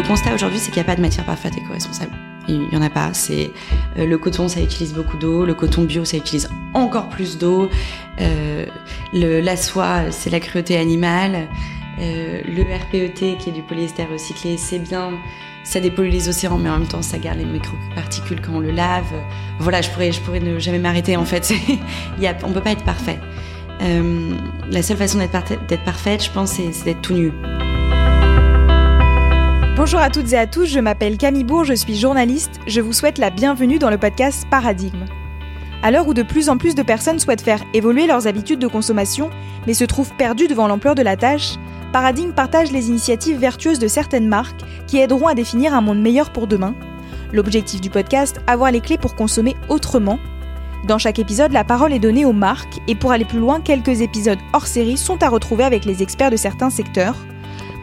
le constat aujourd'hui, c'est qu'il n'y a pas de matière parfaite éco-responsable. Il n'y en a pas. C'est euh, le coton, ça utilise beaucoup d'eau. Le coton bio, ça utilise encore plus d'eau. Euh, la soie, c'est la cruauté animale. Euh, le RPET, qui est du polyester recyclé, c'est bien. Ça dépollue les océans, mais en même temps, ça garde les microparticules quand on le lave. Voilà, je pourrais, je pourrais ne jamais m'arrêter. En fait, il y on peut pas être parfait. La seule façon d'être parfaite, je pense, c'est d'être tout nu. Bonjour à toutes et à tous, je m'appelle Camille Bourg, je suis journaliste. Je vous souhaite la bienvenue dans le podcast Paradigme. À l'heure où de plus en plus de personnes souhaitent faire évoluer leurs habitudes de consommation, mais se trouvent perdues devant l'ampleur de la tâche, Paradigme partage les initiatives vertueuses de certaines marques qui aideront à définir un monde meilleur pour demain. L'objectif du podcast, avoir les clés pour consommer autrement. Dans chaque épisode, la parole est donnée aux marques et pour aller plus loin, quelques épisodes hors série sont à retrouver avec les experts de certains secteurs.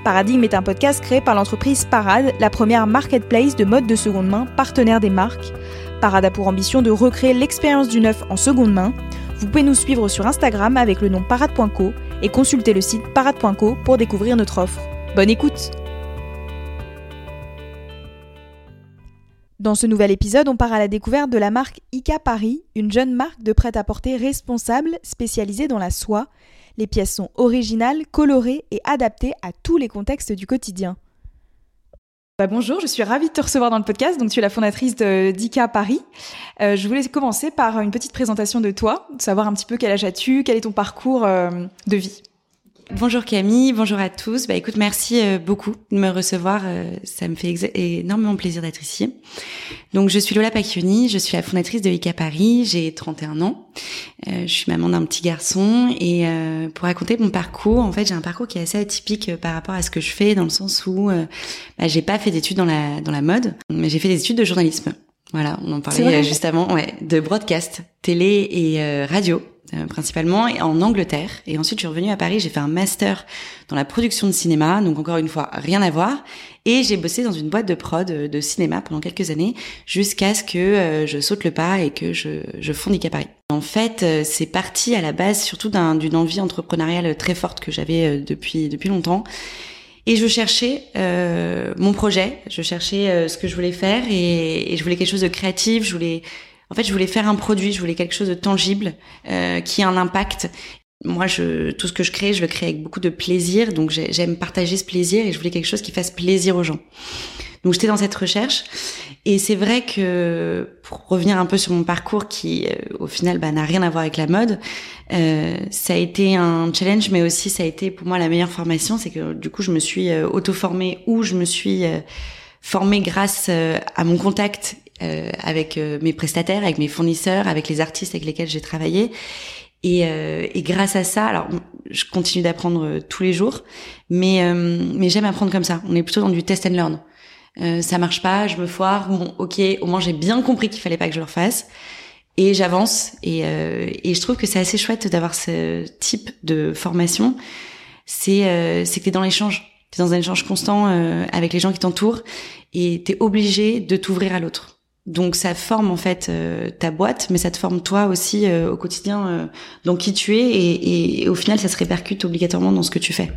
Paradigme est un podcast créé par l'entreprise Parade, la première marketplace de mode de seconde main partenaire des marques. Parade a pour ambition de recréer l'expérience du neuf en seconde main. Vous pouvez nous suivre sur Instagram avec le nom parade.co et consulter le site parade.co pour découvrir notre offre. Bonne écoute Dans ce nouvel épisode, on part à la découverte de la marque Ika Paris, une jeune marque de prêt-à-porter responsable spécialisée dans la soie, les pièces sont originales, colorées et adaptées à tous les contextes du quotidien. Bah, bonjour, je suis ravie de te recevoir dans le podcast. Donc, tu es la fondatrice d'ICA Paris. Euh, je voulais commencer par une petite présentation de toi, savoir un petit peu quel âge as-tu, quel est ton parcours euh, de vie. Bonjour Camille, bonjour à tous. Bah écoute, merci euh, beaucoup de me recevoir. Euh, ça me fait énormément plaisir d'être ici. Donc je suis Lola Pacchioni, je suis la fondatrice de ICA Paris, j'ai 31 ans. Euh, je suis maman d'un petit garçon et pour raconter mon parcours, en fait, j'ai un parcours qui est assez atypique par rapport à ce que je fais dans le sens où bah, j'ai pas fait d'études dans la dans la mode, mais j'ai fait des études de journalisme. Voilà, on en parlait juste avant, ouais, de broadcast, télé et radio. Euh, principalement et en Angleterre. Et ensuite, je suis revenue à Paris. J'ai fait un master dans la production de cinéma, donc encore une fois, rien à voir. Et j'ai bossé dans une boîte de prod euh, de cinéma pendant quelques années, jusqu'à ce que euh, je saute le pas et que je, je fonde à Paris. En fait, c'est parti à la base surtout d'une envie entrepreneuriale très forte que j'avais depuis depuis longtemps. Et je cherchais euh, mon projet, je cherchais ce que je voulais faire et, et, je voulais quelque chose de créatif, je voulais en fait, je voulais faire un produit, je voulais quelque chose de tangible, euh, qui a un impact. Moi, je, tout ce que je crée, je le crée avec beaucoup de plaisir. Donc, j'aime partager ce plaisir et je voulais quelque chose qui fasse plaisir aux gens. Donc, j'étais dans cette recherche. Et c'est vrai que, pour revenir un peu sur mon parcours qui, euh, au final, bah, n'a rien à voir avec la mode, euh, ça a été un challenge, mais aussi ça a été pour moi la meilleure formation. C'est que, du coup, je me suis euh, auto-formée ou je me suis euh, formée grâce à mon contact euh, avec euh, mes prestataires, avec mes fournisseurs, avec les artistes avec lesquels j'ai travaillé. Et, euh, et, grâce à ça, alors je continue d'apprendre euh, tous les jours, mais mais j'aime apprendre comme ça. On est plutôt dans du test and learn. Euh, ça marche pas, je me foire. Bon, ok, au moins j'ai bien compris qu'il fallait pas que je le refasse et j'avance. Et, et je trouve que c'est assez chouette d'avoir ce type de formation. C'est c'est que t'es dans l'échange, t'es dans un échange constant avec les gens qui t'entourent et t'es obligé de t'ouvrir à l'autre. Donc ça forme en fait euh, ta boîte, mais ça te forme toi aussi euh, au quotidien euh, dans qui tu es et, et, au final ça se répercute obligatoirement dans ce que tu fais.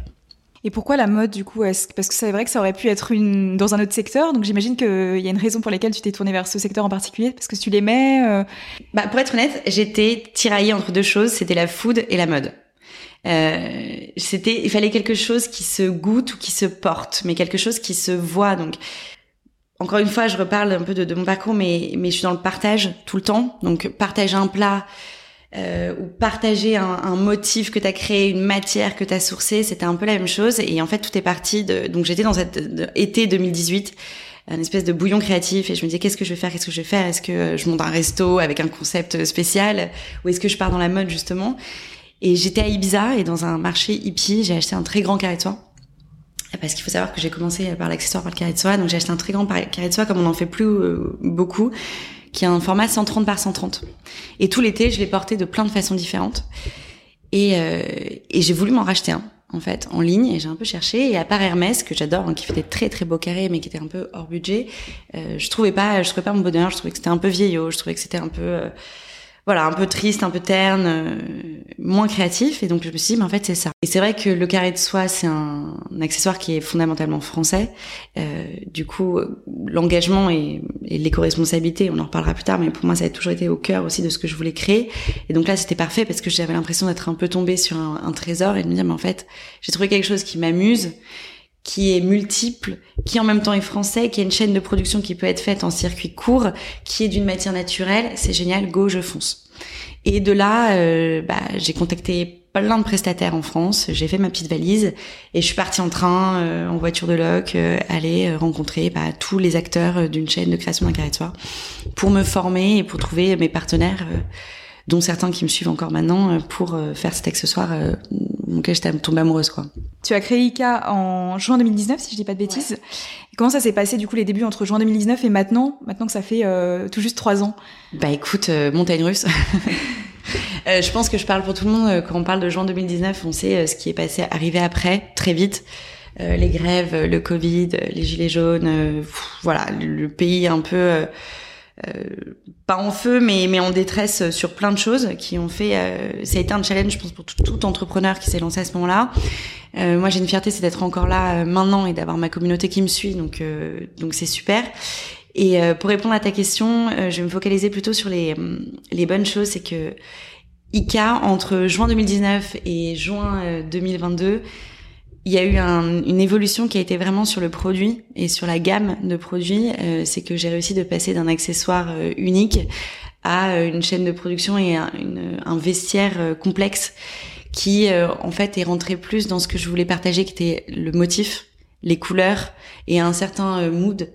Et pourquoi la mode du coup Parce que c'est vrai que ça aurait pu être une dans un autre secteur, donc j'imagine qu'il y a une raison pour laquelle tu t'es tournée vers ce secteur en particulier, parce que tu l'aimais. Bah pour être honnête, j'étais tiraillée entre deux choses, c'était la food et la mode. Euh, c'était il fallait quelque chose qui se goûte ou qui se porte mais quelque chose qui se voit donc encore une fois, je reparle un peu de, mon parcours, mais, mais je suis dans le partage tout le temps. Donc, partager un plat euh, ou partager un, un motif que tu as créé, une matière que tu as sourcée, c'était un peu la même chose. Et en fait, tout est parti de... Donc, j'étais dans cet été 2018 un espèce de bouillon créatif. Et je me disais qu'est-ce que je vais faire? Qu'est-ce que je vais faire? Est-ce que je monte un resto avec un concept spécial? Ou est-ce que je pars dans la mode justement? Et j'étais à Ibiza et dans un marché hippie j'ai acheté un très grand carré de soie parce qu'il faut savoir que j'ai commencé par l'accessoire par le carré de soie, donc j'ai acheté un très grand carré de soie comme on n'en fait plus euh, beaucoup, qui a un format 130 par 130. Et tout l'été, je l'ai porté de plein de façons différentes. Et, euh, et j'ai voulu m'en racheter un, en fait, en ligne, et j'ai un peu cherché. Et à part Hermès, que j'adore, hein, qui fait des très très beaux carrés, mais qui était un peu hors budget, euh, je trouvais pas, je trouvais pas mon bonheur. Je trouvais que c'était un peu vieillot. Je trouvais que c'était un peu voilà, un peu triste, un peu terne, euh, moins créatif. Et donc je me suis dit, mais en fait c'est ça. Et c'est vrai que le carré de soie, c'est un, accessoire qui est fondamentalement français. Euh, du coup, l'engagement et, et l'éco-responsabilité, on en reparlera plus tard, mais pour moi ça a toujours été au cœur aussi de ce que je voulais créer. Et donc là c'était parfait parce que j'avais l'impression d'être un peu tombée sur un, un trésor et de me dire, mais en fait j'ai trouvé quelque chose qui m'amuse qui est multiple, qui en même temps est français, qui a une chaîne de production qui peut être faite en circuit court, qui est d'une matière naturelle, c'est génial, go, je fonce. Et de là, euh, bah, j'ai contacté plein de prestataires en France, j'ai fait ma petite valise et je suis partie en train, euh, en voiture de loc, euh, aller rencontrer bah, tous les acteurs d'une chaîne de création d'un carré de soie pour me former et pour trouver mes partenaires dont certains qui me suivent encore maintenant, euh, pour euh, faire cet accessoire euh, auquel j'étais tombée amoureuse. Quoi. Tu as créé ICA en juin 2019, si je dis pas de bêtises. comment ça s'est passé du coup les débuts entre juin 2019 et maintenant, maintenant que ça fait tout juste trois ans? Bah écoute, montagne russe. je pense que je parle pour tout le monde quand on parle de juin 2019. On sait ce qui est passé, arrivé après, très vite. les grèves, le Covid, les gilets jaunes, voilà, le, pays un peu euh, pas en feu, mais, mais en détresse sur plein de choses qui ont fait. Euh, ça a été un challenge, je pense, pour tout, entrepreneur qui s'est lancé à ce moment-là. Euh, moi, j'ai une fierté, c'est d'être encore là maintenant et d'avoir ma communauté qui me suit, donc donc c'est super. Et pour répondre à ta question, je vais me focaliser plutôt sur les les bonnes choses. C'est que ICA entre juin 2019 et juin 2022 il y a eu une évolution qui a été vraiment sur le produit et sur la gamme de produits. Euh, c'est que j'ai réussi de passer d'un accessoire euh, unique à euh, une chaîne de production et un, un vestiaire complexe qui en fait est rentré plus dans ce que je voulais partager, qui était le motif, les couleurs et un certain mood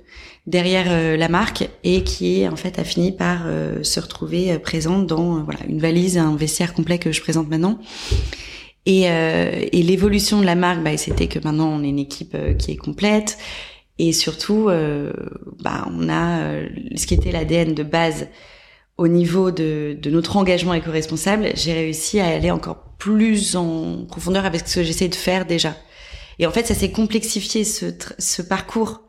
derrière la marque et qui en fait a fini par se retrouver présente dans voilà une valise, un vestiaire complet que je présente maintenant. Et, euh, et l'évolution de la marque, bah, c'était que maintenant on est une équipe euh, qui est complète. Et surtout, euh, bah, on a euh, ce qui était l'ADN de base au niveau de, de notre engagement éco-responsable. J'ai réussi à aller encore plus en profondeur avec ce que j'essaie de faire déjà. Et en fait, ça s'est complexifié ce, ce parcours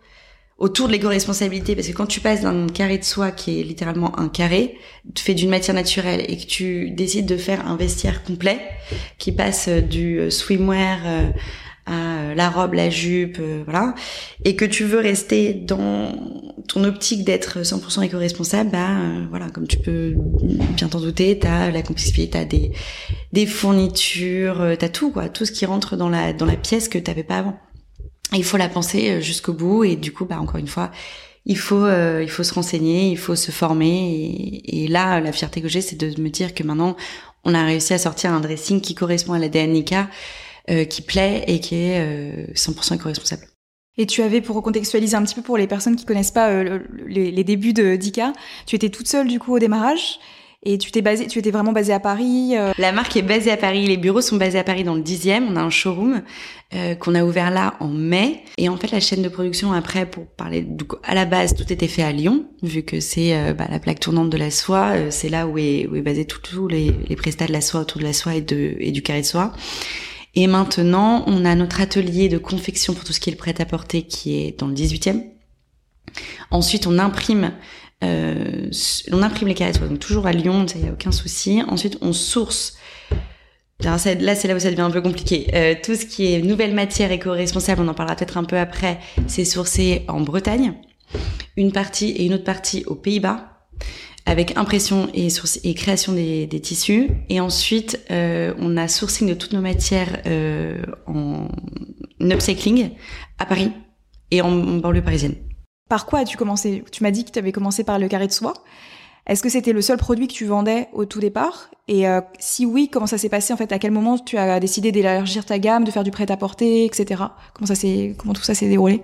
autour de l'éco-responsabilité, parce que quand tu passes d'un carré de soie qui est littéralement un carré, fait d'une matière naturelle, et que tu décides de faire un vestiaire complet, qui passe du euh, swimwear euh, à euh, la robe, la jupe, voilà, et que tu veux rester dans ton optique d'être 100% éco-responsable, bah voilà, comme tu peux bien t'en douter, t'as la complexifié, t'as des des fournitures, t'as tout quoi, tout ce qui rentre dans la dans la pièce que t'avais pas avant il faut la penser euh, jusqu'au bout et du coup, bah encore une fois, il faut euh, il faut se renseigner, il faut se former et, là, la fierté que j'ai, c'est de me dire que maintenant, on a réussi à sortir un dressing qui correspond à l'ADN Nika, euh, qui plaît et qui est euh, 100% éco-responsable. Et tu avais, pour recontextualiser un petit peu pour les personnes qui connaissent pas les, les, débuts de Dika, tu étais toute seule du coup au démarrage? Et tu t'es basé, tu étais vraiment basée à Paris. Euh La marque est basée à Paris. Les bureaux sont basés à Paris dans le dixième. On a un showroom euh, qu'on a ouvert là en mai. Et en fait, la chaîne de production après, pour parler à la base, tout était fait à Lyon, vu que c'est euh, bah, la plaque tournante de la soie. Euh, c'est là où est, où est basé tous les, les prestats de la soie autour de la soie et, de, et du carré de soie. Et maintenant, on a notre atelier de confection pour tout ce qui est le prêt-à-porter qui est dans le 18e. Ensuite, on imprime euh, on imprime les carrés donc toujours à Lyon, il n'y a aucun souci. Ensuite, on source. là, c'est là où ça devient un peu compliqué. Euh, tout ce qui est nouvelle matière éco-responsable, on en parlera peut-être un peu après, c'est sourcé en Bretagne. Une partie et une autre partie aux Pays-Bas avec impression et, et création des, tissus. Et ensuite, euh, on a sourcing de toutes nos matières euh, en upcycling à Paris et en banlieue parisienne. Par quoi as-tu commencé? Tu m'as dit que tu avais commencé par le carré de soie. Est-ce que c'était le seul produit que tu vendais au tout départ? Et euh, si oui, comment ça s'est passé en fait? À quel moment tu as décidé d'élargir ta gamme, de faire du prêt-à-porter, etc. Comment ça s'est, comment tout ça s'est déroulé?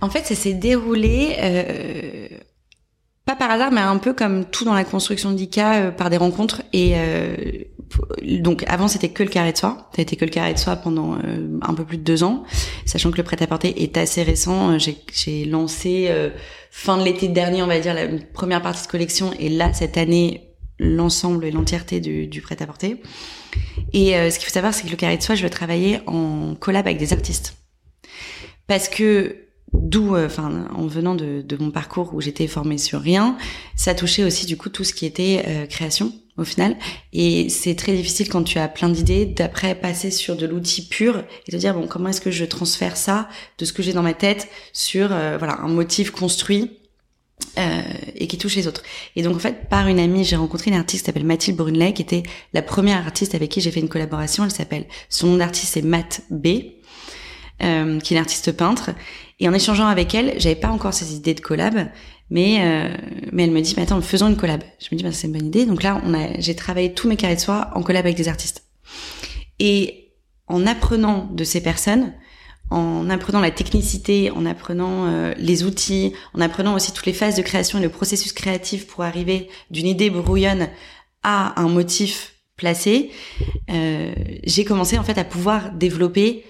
En fait, ça s'est déroulé euh, pas par hasard, mais un peu comme tout dans la construction d'ICA, euh, par des rencontres. Et euh, donc avant, c'était que le carré de soie. Ça a été que le carré de soie pendant euh, un peu plus de deux ans, sachant que le prêt-à-porter est assez récent. J'ai lancé fin de l'été dernier, on va dire, la première partie de collection, et là cette année, l'ensemble et l'entièreté du, du prêt-à-porter. Et ce qu'il faut savoir, c'est que le carré de soie, je veux travailler en collab avec des artistes, parce que d'où, enfin, en venant de, de, mon parcours où j'étais formée sur rien, ça touchait aussi du coup tout ce qui était création au final. Et c'est très difficile quand tu as plein d'idées d'après passer sur de l'outil pur et de dire bon comment est-ce que je transfère ça de ce que j'ai dans ma tête sur voilà un motif construit euh, et qui touche les autres. Et donc en fait, par une amie, j'ai rencontré une artiste qui s'appelle Mathilde Brunelay, qui était la première artiste avec qui j'ai fait une collaboration. Elle s'appelle, son nom d'artiste c'est Matt B, euh, qui est une artiste peintre. Et en échangeant avec elle, j'avais pas encore ces idées de collab, mais euh, mais elle me dit, mais attends, faisons une collab. Je me dis, bah, c'est une bonne idée. Donc là, on a, j'ai travaillé tous mes carrés de soie en collab avec des artistes. Et en apprenant de ces personnes, en apprenant la technicité, en apprenant euh, les outils, en apprenant aussi toutes les phases de création et le processus créatif pour arriver d'une idée brouillonne à un motif placé, euh, j'ai commencé en fait à pouvoir développer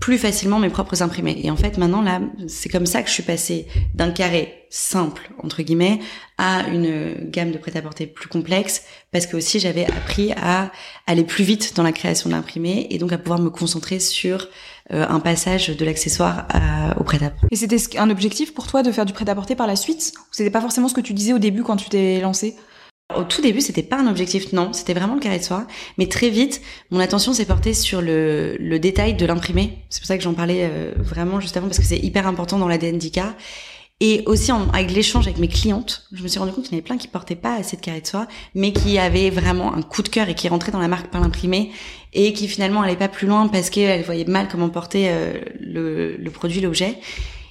plus facilement mes propres imprimés. Et en fait, maintenant, là, c'est comme ça que je suis passée d'un carré simple, entre guillemets, à une gamme de prêt-à-porter plus complexe, parce que aussi j'avais appris à aller plus vite dans la création d'imprimés et donc à pouvoir me concentrer sur euh, un passage de l'accessoire au prêt-à-porter. Et c'était un objectif pour toi de faire du prêt-à-porter par la suite? C'était pas forcément ce que tu disais au début quand tu t'es lancé au tout début, c'était pas un objectif, non, c'était vraiment le carré de soie. Mais très vite, mon attention s'est portée sur le, le détail de l'imprimé. C'est pour ça que j'en parlais euh, vraiment juste avant, parce que c'est hyper important dans l'ADN d'ICA. Et aussi en, avec l'échange avec mes clientes, je me suis rendu compte qu'il y en avait plein qui portaient pas assez de carré de soie, mais qui avaient vraiment un coup de cœur et qui rentraient dans la marque par l'imprimé et qui finalement allaient pas plus loin parce qu'elles voyaient mal comment porter euh, le, le produit, l'objet.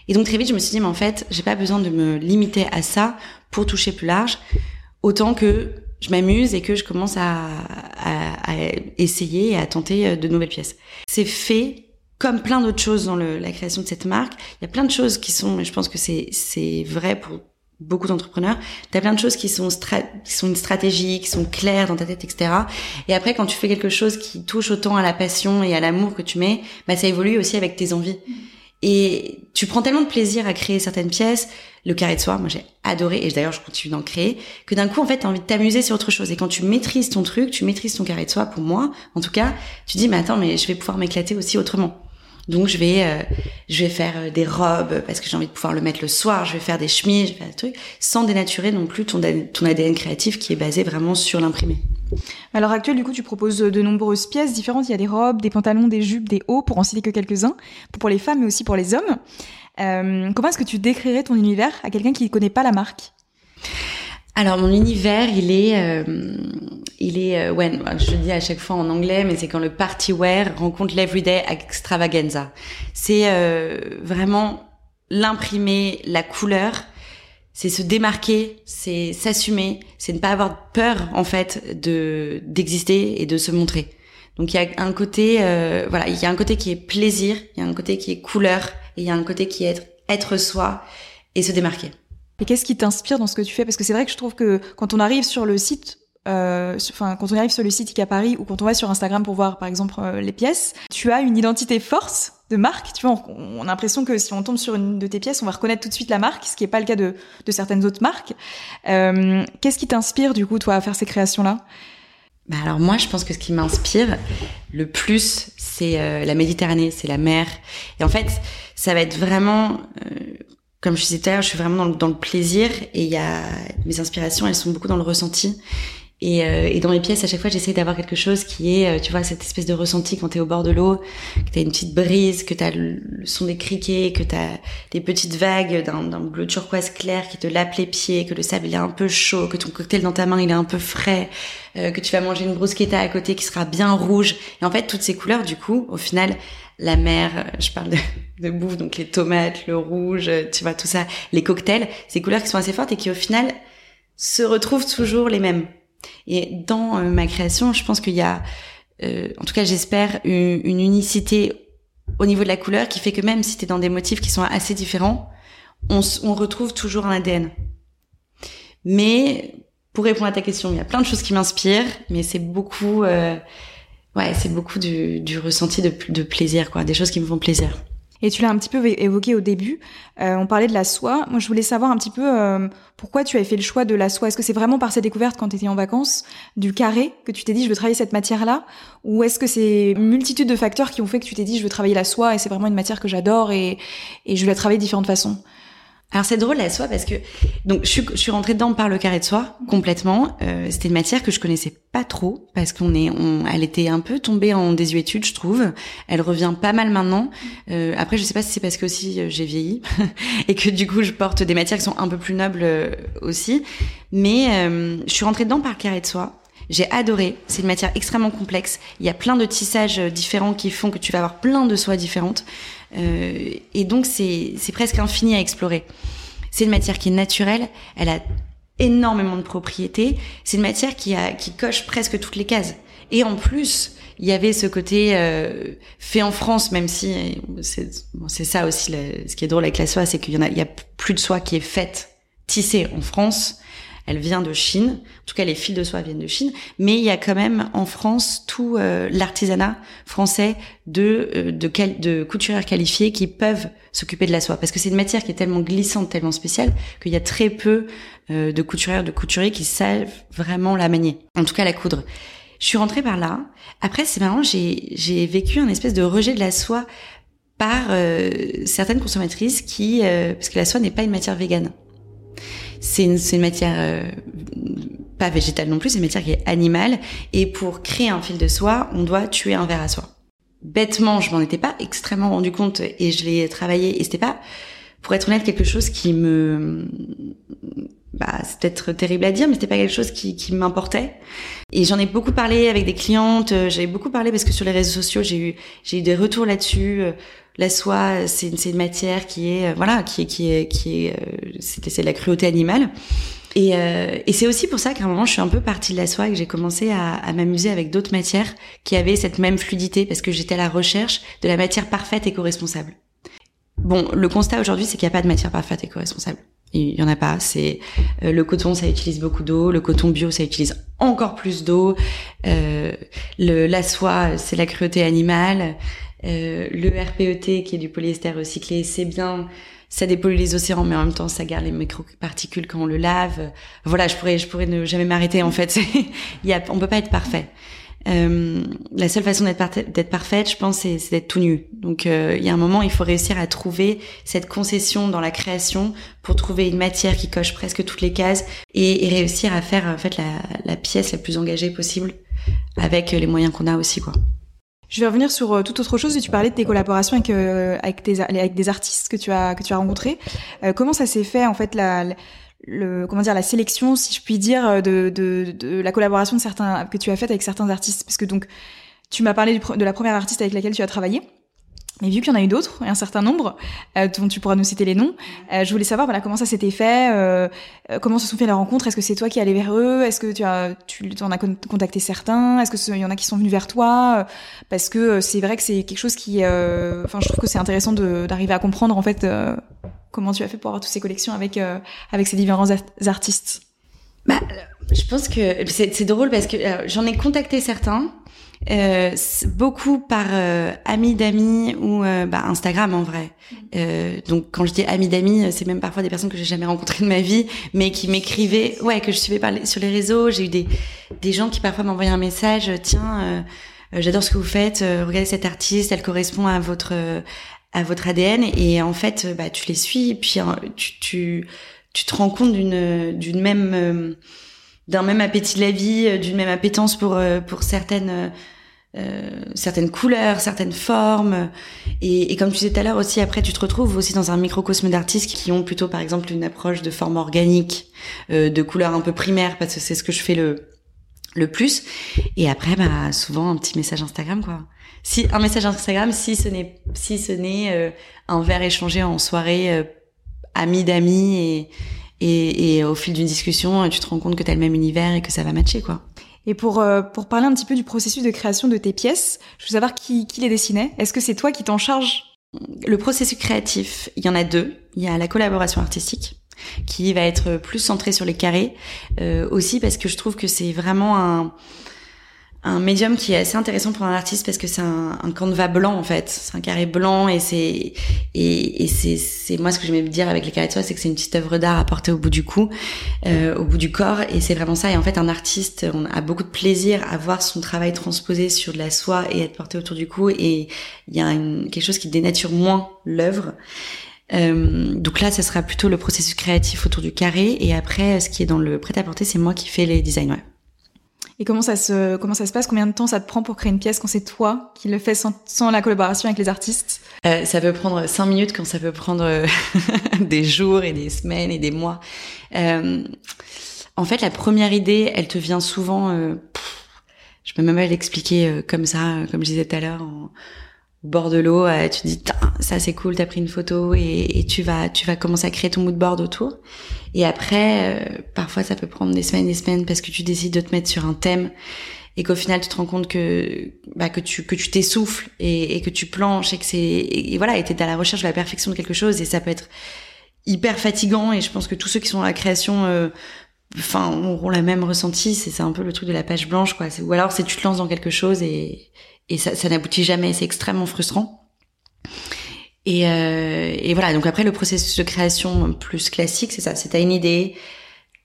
Et donc très vite, je me suis dit, mais en fait, j'ai pas besoin de me limiter à ça pour toucher plus large autant que je m'amuse et que je commence à, essayer et à tenter euh, de nouvelles pièces. C'est fait comme plein d'autres choses dans la création de cette marque. Il y a plein de choses qui sont, je pense que c'est c'est vrai pour beaucoup d'entrepreneurs. Tu as plein de choses qui sont qui sont une stratégie, qui sont claires dans ta tête, etc. Et après, quand tu fais quelque chose qui touche autant à la passion et à l'amour que tu mets, bah ça évolue aussi avec tes envies. Et tu prends tellement de plaisir à créer certaines pièces, le carré de soie, moi j'ai adoré, et d'ailleurs je continue d'en créer, que d'un coup en fait t'as envie de t'amuser sur autre chose. Et quand tu maîtrises ton truc, tu maîtrises ton carré de soie, pour moi, en tout cas, tu dis mais attends, mais je vais pouvoir m'éclater aussi autrement. Donc je vais, euh, je vais faire euh, des robes parce que j'ai envie de pouvoir le mettre le soir. Je vais faire des chemises, je vais faire des trucs sans dénaturer non plus ton, ton ADN créatif qui est basé vraiment sur l'imprimé. À l'heure actuelle, du coup, tu proposes de nombreuses pièces différentes. Il y a des robes, des pantalons, des jupes, des hauts, pour en citer que quelques-uns, pour les femmes mais aussi pour les hommes. Euh, comment est-ce que tu décrirais ton univers à quelqu'un qui ne connaît pas la marque? Alors mon univers, il est, euh, il est, euh, je le dis à chaque fois en anglais, mais c'est quand le party wear rencontre l'everyday extravaganza. C'est vraiment l'imprimer, la couleur, c'est se démarquer, c'est s'assumer, c'est ne pas avoir peur en fait de d'exister et de se montrer. Donc il y a un côté, euh, voilà, il y a un côté qui est plaisir, il y a un côté qui est couleur, et il y a un côté qui est être, être soi et se démarquer. Et qu'est-ce qui t'inspire dans ce que tu fais? Parce que c'est vrai que je trouve que quand on arrive sur le site, euh, enfin quand on arrive sur le site ICA Paris ou quand on va sur Instagram pour voir par exemple euh, les pièces, tu as une identité force de marque. Tu vois, on, a l'impression que si on tombe sur une de tes pièces, on va reconnaître tout de suite la marque, ce qui n'est pas le cas de, certaines autres marques. Euh, Qu'est-ce qui t'inspire du coup toi à faire ces créations-là? Bah alors moi, je pense que ce qui m'inspire le plus, c'est euh, la Méditerranée, c'est la mer. Et en fait, ça va être vraiment euh, comme je disais tout à l'heure, je suis vraiment dans le, dans le plaisir et il y a mes inspirations, elles sont beaucoup dans le ressenti. Et, euh, et dans mes pièces, à chaque fois, j'essaie d'avoir quelque chose qui est, euh, tu vois, cette espèce de ressenti quand t'es au bord de l'eau, que t'as une petite brise, que t'as le, le son des criquets, que t'as des petites vagues d'un bleu turquoise clair qui te lappe les pieds, que le sable il est un peu chaud, que ton cocktail dans ta main il est un peu frais, euh, que tu vas manger une bruschetta à côté qui sera bien rouge. Et en fait, toutes ces couleurs, du coup, au final, la mer, je parle de, de bouffe, donc les tomates, le rouge, tu vois, tout ça, les cocktails, ces couleurs qui sont assez fortes et qui au final se retrouvent toujours les mêmes. Et dans euh, ma création, je pense qu'il y a, euh, en tout cas j'espère, une, unicité au niveau de la couleur qui fait que même si tu es dans des motifs qui sont assez différents, on, retrouve toujours un ADN. Mais pour répondre à ta question, il y a plein de choses qui m'inspirent, mais c'est beaucoup, euh, ouais, c'est beaucoup du, du ressenti de, de plaisir, quoi, des choses qui me font plaisir. Et tu l'as un petit peu évoqué au début. Euh, on parlait de la soie. Moi, je voulais savoir un petit peu euh, pourquoi tu as fait le choix de la soie. Est-ce que c'est vraiment par cette découverte quand tu étais en vacances du carré que tu t'es dit je veux travailler cette matière-là, ou est-ce que c'est une multitude de facteurs qui ont fait que tu t'es dit je veux travailler la soie et c'est vraiment une matière que j'adore et, et je vais la travailler de différentes façons? Alors c'est drôle la soie parce que donc je suis, je suis rentrée dedans par le carré de soie complètement. Euh, C'était une matière que je connaissais pas trop parce qu'on est, on, elle était un peu tombée en désuétude, je trouve. Elle revient pas mal maintenant. Euh, après je sais pas si c'est parce que aussi euh, j'ai vieilli et que du coup je porte des matières qui sont un peu plus nobles euh, aussi. Mais euh, je suis rentrée dedans par le carré de soie. J'ai adoré. C'est une matière extrêmement complexe. Il y a plein de tissages différents qui font que tu vas avoir plein de soies différentes. Euh, et donc c'est presque infini à explorer. C'est une matière qui est naturelle, elle a énormément de propriétés. C'est une matière qui a qui coche presque toutes les cases. Et en plus, il y avait ce côté euh, fait en France, même si c'est ça aussi ce qui est drôle avec la soie, c'est qu'il y en y a plus de soie qui est faite tissée en France elle vient de Chine. En tout cas, les fils de soie viennent de Chine. Mais il y a quand même en France tout euh, l'artisanat français de euh, de, de couturières qualifiées qui peuvent s'occuper de la soie. Parce que c'est une matière qui est tellement glissante, tellement spéciale, qu'il y a très peu euh, de couturières, de couturiers qui savent vraiment la manier. En tout cas, la coudre. Je suis rentrée par là. Après, c'est marrant, j'ai vécu un espèce de rejet de la soie par certaines consommatrices qui, parce que la soie n'est pas une matière végane c'est une, une, matière euh, pas végétale non plus, c'est une matière qui est animale. Et pour créer un fil de soie, on doit tuer un ver à soie. Bêtement, je m'en étais pas extrêmement rendu compte et je l'ai travaillé. Et c'était pas, pour être honnête, quelque chose qui me bah, c'est peut-être terrible à dire, mais c'était pas quelque chose qui, qui m'importait. Et j'en ai beaucoup parlé avec des clientes. Euh, j'avais beaucoup parlé parce que sur les réseaux sociaux, j'ai eu j'ai eu des retours là-dessus. Euh, la soie, c'est une, une matière qui est euh, voilà, qui est qui est qui est c'est de la cruauté animale. Et, euh, et c'est aussi pour ça qu'à un moment, je suis un peu partie de la soie et que j'ai commencé à, à m'amuser avec d'autres matières qui avaient cette même fluidité parce que j'étais à la recherche de la matière parfaite et co-responsable. Bon, le constat aujourd'hui, c'est qu'il n'y a pas de matière parfaite et co-responsable. Il y en a pas. C'est euh, le coton, ça utilise beaucoup d'eau. Le coton bio, ça utilise encore plus d'eau. Euh, le la soie, c'est la cruauté animale. Euh, le RPET, qui est du polyester recyclé, c'est bien. Ça dépollue les océans, mais en même temps, ça garde les microparticules quand on le lave. Voilà, je pourrais, je pourrais ne jamais m'arrêter. En fait, il y a, on peut pas être parfait. Euh, la seule façon d'être parfaite, je pense, c'est d'être tout nu. Donc, euh, il y a un moment, il faut réussir à trouver cette concession dans la création pour trouver une matière qui coche presque toutes les cases et, réussir à faire en fait la, pièce la plus engagée possible avec les moyens qu'on a aussi, quoi. Je vais revenir sur euh, toute autre chose. Tu parlais de tes collaborations avec euh, des artistes que tu as rencontrés. Euh, comment ça s'est fait en fait la le comment dire la sélection si je puis dire de, de, de la collaboration de certains que tu as faite avec certains artistes. Parce que donc tu m'as parlé de la première artiste avec laquelle tu as travaillé mais vu qu'il y en a eu d'autres, un certain nombre, euh, dont tu pourras nous citer les noms, euh, je voulais savoir voilà comment ça s'était fait, euh, euh comment se sont fait les rencontres. Est-ce que c'est toi qui es allé vers eux? Est-ce que tu as, tu en as contacté certains? Est-ce que il y en a qui sont venus vers toi? Parce que c'est vrai que c'est quelque chose qui, enfin, je trouve que c'est intéressant d'arriver à comprendre en fait comment tu as fait pour avoir toutes ces collections avec avec ces différents artistes. Bah, je pense que c'est drôle parce que j'en ai contacté certains. Euh, beaucoup par euh, amis d'amis ou euh, bah, Instagram en vrai. Euh, donc quand je dis amis d'amis, c'est même parfois des personnes que j'ai jamais rencontrées de ma vie, mais qui m'écrivaient, ouais, que je suivais par sur les réseaux. J'ai eu des des gens qui parfois m'envoyaient un message, tiens, j'adore ce que vous faites, regardez cette artiste, elle correspond à votre à votre ADN et en fait, bah tu les suis, et puis tu tu tu te rends compte d'une d'une même d'un même appétit de la vie, euh, d'une même appétence pour euh, pour certaines euh, certaines couleurs, certaines formes. Et, et, comme tu disais tout à l'heure aussi, après, tu te retrouves aussi dans un microcosme d'artistes qui ont plutôt, par exemple, une approche de forme organique, euh, de couleurs un peu primaires, parce que c'est ce que je fais le le plus. Et après, bah, souvent un petit message Instagram, quoi. Si un message Instagram, si ce n'est si ce n'est un verre échangé en soirée, amis d'amis et et, et au fil d'une discussion, tu te rends compte que tu as le même univers et que ça va matcher, quoi. Et pour, euh, pour parler un petit peu du processus de création de tes pièces, je veux savoir qui, qui les dessinait. Est-ce que c'est toi qui t'en charge? Le processus créatif, il y en a deux. Il y a la collaboration artistique qui va être plus centrée sur les carrés, euh, aussi parce que je trouve que c'est vraiment un un médium qui est assez intéressant pour un artiste parce que c'est un, un canevas blanc en fait, c'est un carré blanc et c'est et, et c'est moi ce que j'aimais dire avec les carrés de soie, c'est que c'est une petite œuvre d'art à porter au bout du cou, euh, au bout du corps et c'est vraiment ça. Et en fait, un artiste, on a beaucoup de plaisir à voir son travail transposé sur de la soie et être porté autour du cou et il y a une, quelque chose qui dénature moins l'œuvre. Euh, donc là, ça sera plutôt le processus créatif autour du carré et après, ce qui est dans le prêt-à-porter, c'est moi qui fais les designs. Ouais. Et comment ça se comment ça se passe? Combien de temps ça te prend pour créer une pièce quand c'est toi qui le fais sans, sans la collaboration avec les artistes? Euh, Ça peut prendre cinq minutes quand ça peut prendre euh, des jours et des semaines et des mois. Euh, en fait, la première idée, elle te vient souvent. Euh, je peux même pas l'expliquer euh, comme ça, comme je disais tout à l'heure. Bord de l'eau, tu te dis ça c'est cool, t'as pris une photo et, tu vas tu vas commencer à créer ton mood board autour. Et après, euh, parfois ça peut prendre des semaines des semaines parce que tu décides de te mettre sur un thème et qu'au final tu te rends compte que bah, que tu que tu t'essouffles et, et, que tu planches et que c'est et, voilà et t'es à la recherche de la perfection de quelque chose et ça peut être hyper fatigant et je pense que tous ceux qui sont dans la création euh, enfin la même ressenti c'est c'est un peu le truc de la page blanche quoi ou alors c'est tu te lances dans quelque chose et et ça, ça n'aboutit jamais. C'est extrêmement frustrant. Et, euh, et, voilà. Donc après, le processus de création plus classique, c'est ça. C'est t'as une idée,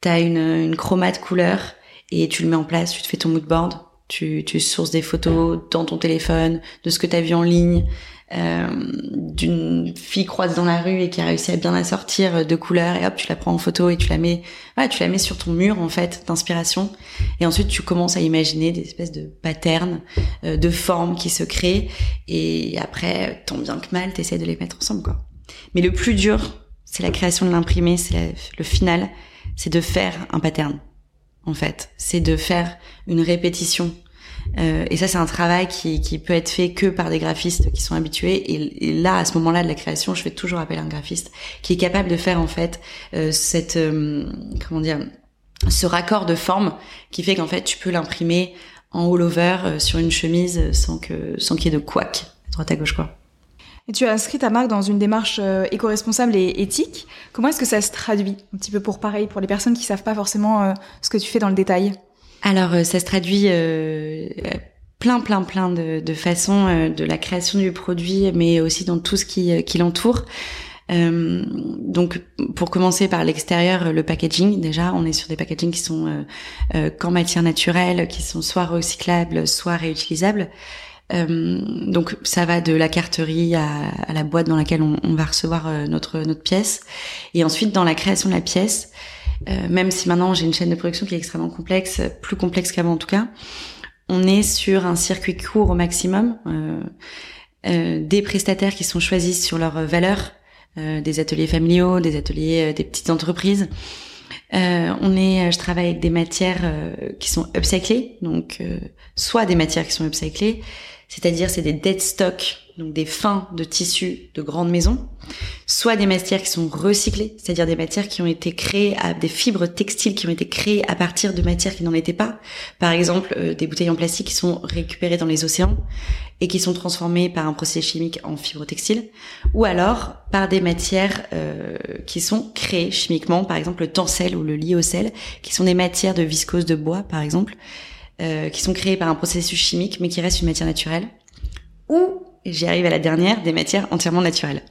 t'as une, une chromate couleur et tu le mets en place. Tu te fais ton mood board. Tu, tu sources des photos dans ton téléphone de ce que t'as vu en ligne euh, d'une fille croise dans la rue et qui a réussi à bien la sortir de couleurs et hop tu la prends en photo et tu la mets tu la mets sur ton mur en fait d'inspiration. Et ensuite tu commences à imaginer des espèces de patterns euh, de formes qui se créent. Et après tant bien que mal t'essaies de les mettre ensemble quoi. Mais le plus dur c'est la création de l'imprimé c'est le final c'est de faire un pattern en fait. C'est de faire une répétition euh, et ça, c'est un travail qui, qui, peut être fait que par des graphistes qui sont habitués. Et, là, à ce moment-là de la création, je fais toujours appel à un graphiste qui est capable de faire en fait euh, cette euh, comment dire ce raccord de forme qui fait qu'en fait, tu peux l'imprimer en all over euh, sur une chemise sans que sans qu'il y ait de couac à droite à gauche quoi. Et tu as inscrit ta marque dans une démarche éco-responsable et éthique. Comment est-ce que ça se traduit Un petit peu pour pareil, pour les personnes qui savent pas forcément ce que tu fais dans le détail? Alors, euh, ça se traduit euh, plein, plein, plein de, de façons, euh, de la création du produit, mais aussi dans tout ce qui, qui l'entoure. Euh, donc, pour commencer par l'extérieur, le packaging. Déjà, on est sur des packagings qui sont euh, qu'en matière naturelle, qui sont soit recyclables, soit réutilisables. Euh, donc, ça va de la carterie à, à la boîte dans laquelle on, on va recevoir notre notre pièce. Et ensuite, dans la création de la pièce, euh, même si maintenant j'ai une chaîne de production qui est extrêmement complexe, plus complexe qu'avant en tout cas, on est sur un circuit court au maximum, euh, euh, des prestataires qui sont choisis sur leurs valeurs, des ateliers familiaux, des ateliers des petites entreprises. on est, je travaille avec des matières qui sont upcyclées, donc soit des matières qui sont upcyclées, c'est-à-dire c'est des dead stock donc des fins de tissus de grandes maisons, soit des matières qui sont recyclées, c'est-à-dire des matières qui ont été créées à des fibres textiles qui ont été créées à partir de matières qui n'en étaient pas. Par exemple, euh, des bouteilles en plastique qui sont récupérées dans les océans et qui sont transformées par un procédé chimique en fibres textiles, ou alors par des matières euh, qui sont créées chimiquement, par exemple le tencel ou le lyocell, qui sont des matières de viscose de bois, par exemple, euh, qui sont créées par un processus chimique mais qui restent une matière naturelle, ou et j'y arrive à la dernière, des matières entièrement naturelles.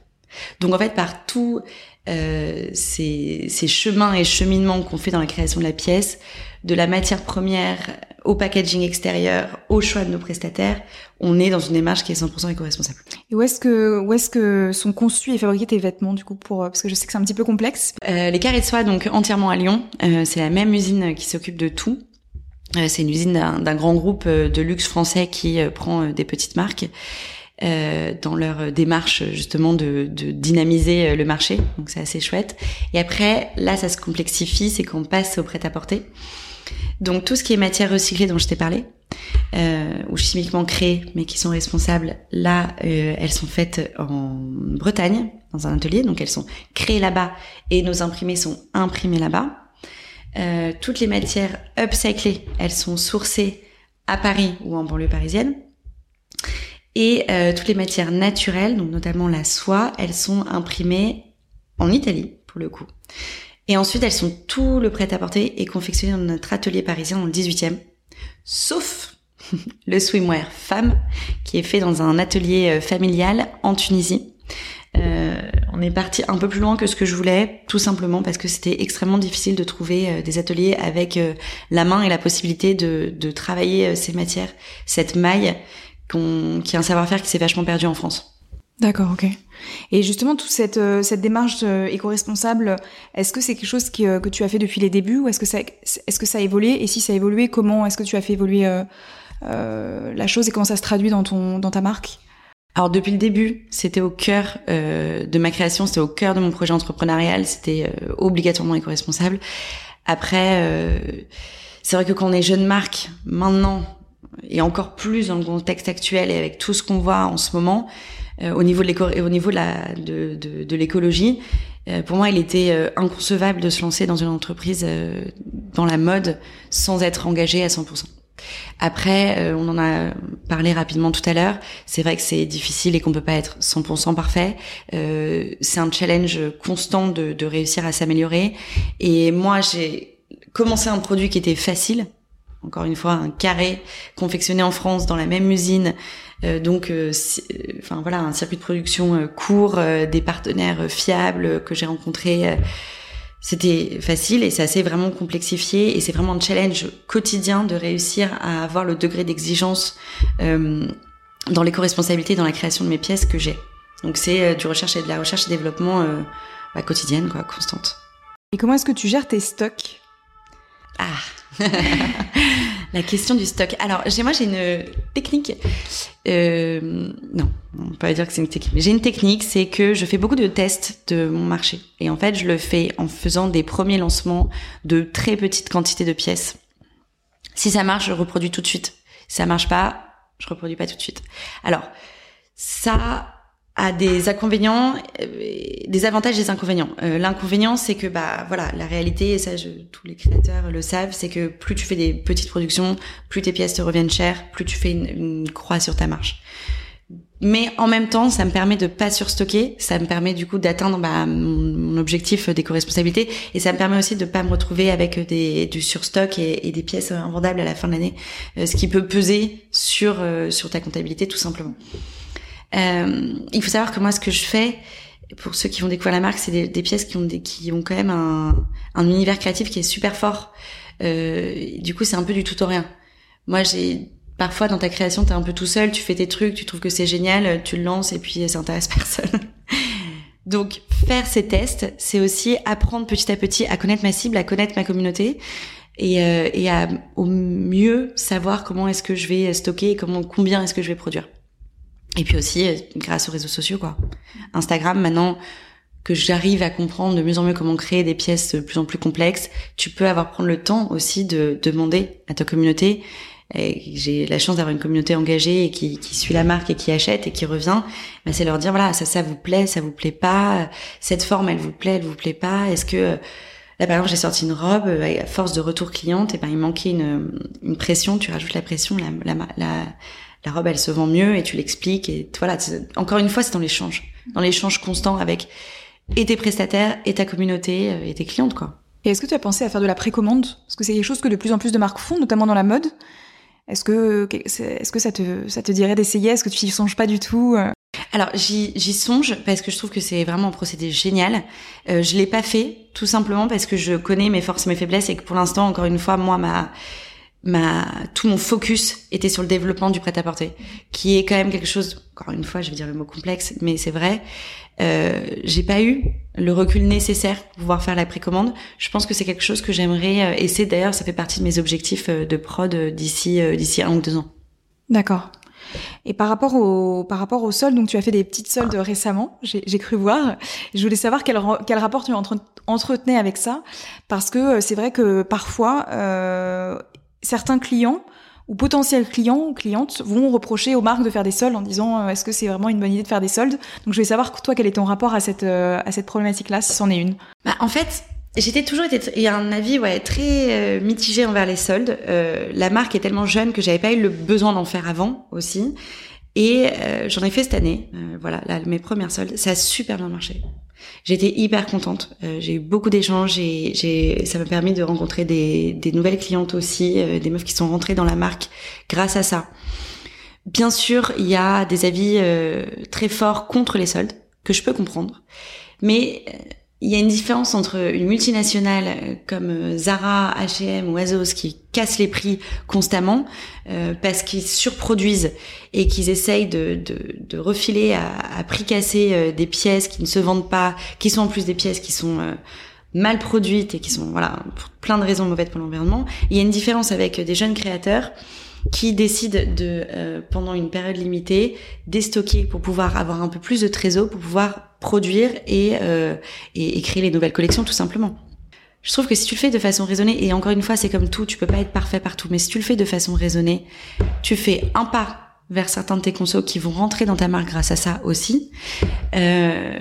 Donc en fait, par tous euh, ces, ces, chemins et cheminements qu'on fait dans la création de la pièce, de la matière première au packaging extérieur, au choix de nos prestataires, on est dans une démarche qui est 100% éco-responsable. Et où est-ce que où est-ce que sont conçus et fabriqués tes vêtements du coup pour parce que je sais que c'est un petit peu complexe. Euh, les carrés de soie donc entièrement à Lyon, euh, c'est la même usine qui s'occupe de tout. Euh, c'est une usine d'un grand groupe euh, de luxe français qui euh, prend des petites marques euh, dans leur démarche justement de, de, dynamiser euh, le marché. Donc c'est assez chouette. Et après, là, ça se complexifie, c'est qu'on passe au prêt-à-porter. Donc tout ce qui est matière recyclée dont je t'ai parlé, euh, ou chimiquement créées, mais qui sont responsables, là, euh, elles sont faites en Bretagne, dans un atelier. Donc elles sont créées là-bas et nos imprimés sont imprimés là-bas. Euh, toutes les matières upcyclées, elles sont sourcées à Paris ou en banlieue parisienne. Et euh, toutes les matières naturelles, donc notamment la soie, elles sont imprimées en Italie pour le coup. Et ensuite, elles sont tout le prêt-à-porter et confectionné dans notre atelier parisien dans le 18e. Sauf le swimwear femme, qui est fait dans un atelier familial en Tunisie. Euh, on est parti un peu plus loin que ce que je voulais, tout simplement parce que c'était extrêmement difficile de trouver euh, des ateliers avec euh, la main et la possibilité de, de travailler ces matières, cette maille, qui est un savoir-faire qui s'est vachement perdu en France. D'accord, ok. Et justement, toute cette, cette démarche éco-responsable, est-ce que c'est quelque chose qui, que tu as fait depuis les débuts ou est-ce que ça, est-ce que ça a évolué? Et si ça a évolué, comment est-ce que tu as fait évoluer euh, la chose et comment ça se traduit dans ton dans ta marque? Alors depuis le début, c'était au cœur euh, de ma création, c'était au cœur de mon projet entrepreneurial, c'était euh, obligatoirement éco-responsable. Après, euh, c'est vrai que quand on est jeune marque, maintenant, et encore plus dans le contexte actuel et avec tout ce qu'on voit en ce moment, au niveau de l'éco au niveau de la de, de, de l'écologie, pour moi, il était inconcevable de se lancer dans une entreprise dans la mode sans être engagé à 100%. Après, euh, on en a parlé rapidement tout à l'heure. C'est vrai que c'est difficile et qu'on peut pas être 100% parfait. Euh, c'est un challenge constant de, de réussir à s'améliorer. Et moi, j'ai commencé un produit qui était facile. Encore une fois, un carré confectionné en France dans la même usine. Euh, donc, euh, enfin voilà, un circuit de production court, des partenaires fiables que j'ai rencontrés c'était facile et ça s'est vraiment complexifié et c'est vraiment un challenge quotidien de réussir à avoir le degré d'exigence euh, dans l'éco-responsabilité dans la création de mes pièces que j'ai. Donc c'est euh, du recherche et de la recherche et développement euh, bah, quotidienne, quoi, constante. Et comment est-ce que tu gères tes stocks? Ah La question du stock. Alors, moi, j'ai une technique. Euh, non, on peut pas dire que c'est une technique. J'ai une technique, c'est que je fais beaucoup de tests de mon marché. Et en fait, je le fais en faisant des premiers lancements de très petites quantités de pièces. Si ça marche, je reproduis tout de suite. Si ça marche pas, je reproduis pas tout de suite. Alors, ça, a des inconvénients, euh, des avantages des inconvénients. Euh, L'inconvénient, c'est que bah voilà, la réalité, et ça, je, tous les créateurs le savent, c'est que plus tu fais des petites productions, plus tes pièces te reviennent chères, plus tu fais une, une croix sur ta marche. Mais en même temps, ça me permet de pas surstocker, ça me permet du coup d'atteindre bah, mon, objectif d'éco-responsabilité et ça me permet aussi de pas me retrouver avec des, du surstock et, et des pièces invendables à la fin de l'année, euh, ce qui peut peser sur sur ta comptabilité tout simplement. Euh, il faut savoir que moi, ce que je fais, pour ceux qui vont découvrir la marque, c'est des, des, pièces qui ont, des, qui ont quand même un, un univers créatif qui est super fort. Euh, du coup, c'est un peu du tout au rien. Moi, j'ai parfois dans ta création, t'es un peu tout seul, tu fais tes trucs, tu trouves que c'est génial, tu le lances et puis ça intéresse personne. Donc, faire ces tests, c'est aussi apprendre petit à petit à connaître ma cible, à connaître ma communauté et, euh, et à au mieux savoir comment est-ce que je vais stocker et comment combien est-ce que je vais produire. Et puis aussi euh, grâce aux réseaux sociaux, quoi. Instagram, maintenant que j'arrive à comprendre de mieux en mieux comment créer des pièces de plus en plus complexes, tu peux avoir prendre le temps aussi de demander à ta communauté. J'ai la chance d'avoir une communauté engagée et qui, qui, suit la marque et qui achète et qui revient. Bah, c'est leur dire voilà ça ça vous plaît, ça vous plaît pas, cette forme elle vous plaît, elle vous plaît pas. Est-ce que là par exemple j'ai sorti une robe à force de retour cliente et ben il manquait une, une pression, tu rajoutes la pression, la, la, la la robe elle se vend mieux et tu l'expliques et voilà encore une fois c'est dans l'échange dans l'échange constant avec et tes prestataires et ta communauté euh, et tes clientes quoi. Et est-ce que tu as pensé à faire de la précommande? Parce que c'est quelque chose que de plus en plus de marques font, notamment dans la mode. Est-ce que est-ce que ça te ça te dirait d'essayer? Est-ce que tu y songes pas du tout euh? alors j'y, j'y songe parce que je trouve que c'est vraiment un procédé génial. Euh, je l'ai pas fait tout simplement parce que je connais mes forces et mes faiblesses et que pour l'instant encore une fois moi ma ma tout mon focus était sur le développement du prêt-à-porter, qui est quand même quelque chose. Encore une fois, je vais dire le mot complexe, mais c'est vrai. Euh, j'ai pas eu le recul nécessaire pour pouvoir faire la précommande. Je pense que c'est quelque chose que j'aimerais, euh, et c'est d'ailleurs, ça fait partie de mes objectifs euh, de prod euh, d'ici d'ici un ou deux ans. D'accord. Et par rapport au par rapport au solde, donc tu as fait des petites soldes récemment, j'ai cru voir. Je voulais savoir quel quel rapport tu entretenais avec ça, parce que c'est vrai que parfois euh, certains clients ou potentiels clients ou clientes vont reprocher aux marques de faire des soldes en disant euh, est-ce que c'est vraiment une bonne idée de faire des soldes? Donc je voulais savoir toi quel est ton rapport à cette euh, à cette problématique-là, si c'en est une? Bah, en fait, j'étais toujours il y a un avis ouais très euh, mitigé envers les soldes. la marque est tellement jeune que j'avais pas eu le besoin d'en faire avant aussi. Et j'en ai fait cette année, voilà, là, mes premières soldes, ça a super bien marché. J'étais hyper contente. Euh, j'ai eu beaucoup d'échanges et j'ai, ça m'a permis de rencontrer des, des nouvelles clientes aussi, euh, des meufs qui sont rentrées dans la marque grâce à ça. Bien sûr, il y a des avis euh, très forts contre les soldes que je peux comprendre, mais il y a une différence entre une multinationale euh, comme euh, Zara, H&M ou Azos qui cassent les prix constamment euh, parce qu'ils surproduisent et qu'ils essayent de, de, de refiler à, à, prix cassé des pièces qui ne se vendent pas, qui sont en plus des pièces qui sont mal produites et qui sont voilà pour plein de raisons mauvaises pour l'environnement. Il y a une différence avec des jeunes créateurs qui décident de pendant une période limitée déstocker pour pouvoir avoir un peu plus de trésor pour pouvoir produire euh, et, et, créer les nouvelles collections tout simplement. Je trouve que si tu le fais de façon raisonnée, et encore une fois, c'est comme tout, tu peux pas être parfait partout, mais si tu le fais de façon raisonnée, tu fais un pas vers certains de tes consos qui vont rentrer dans ta marque grâce à ça aussi. Euh,